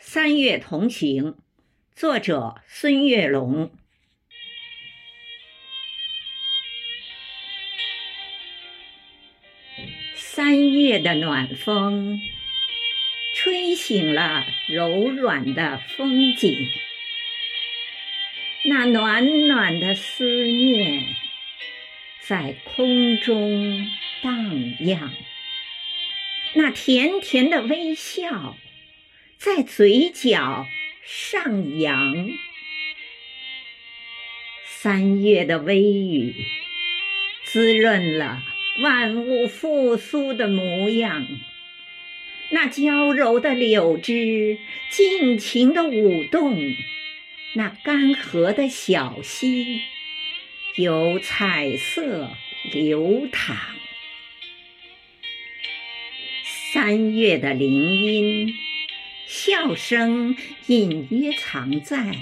三月同行，作者孙月龙。三月的暖风，吹醒了柔软的风景，那暖暖的思念在空中荡漾，那甜甜的微笑。在嘴角上扬，三月的微雨滋润了万物复苏的模样。那娇柔的柳枝尽情的舞动，那干涸的小溪有彩色流淌。三月的铃音。笑声隐约藏在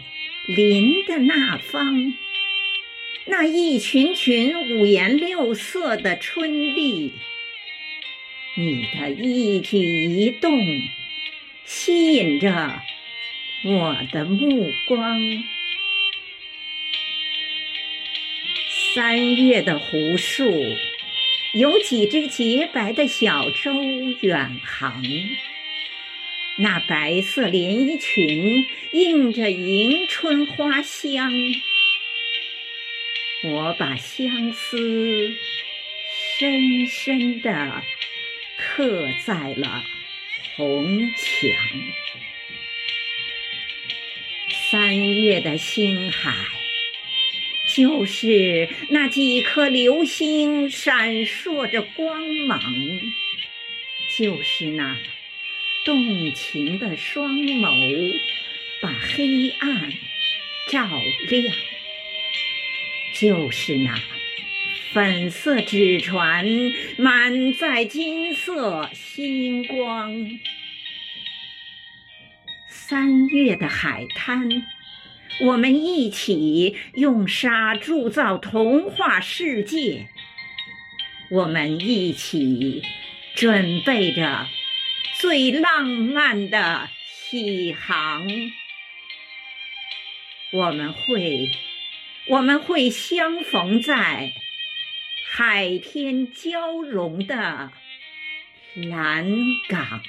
林的那方，那一群群五颜六色的春丽，你的一举一动吸引着我的目光。三月的湖树，有几只洁白的小舟远航。那白色连衣裙映着迎春花香，我把相思深深地刻在了红墙。三月的星海，就是那几颗流星闪烁着光芒，就是那。动情的双眸，把黑暗照亮。就是那粉色纸船，满载金色星光。三月的海滩，我们一起用沙铸造童话世界。我们一起准备着。最浪漫的起航，我们会，我们会相逢在海天交融的蓝港。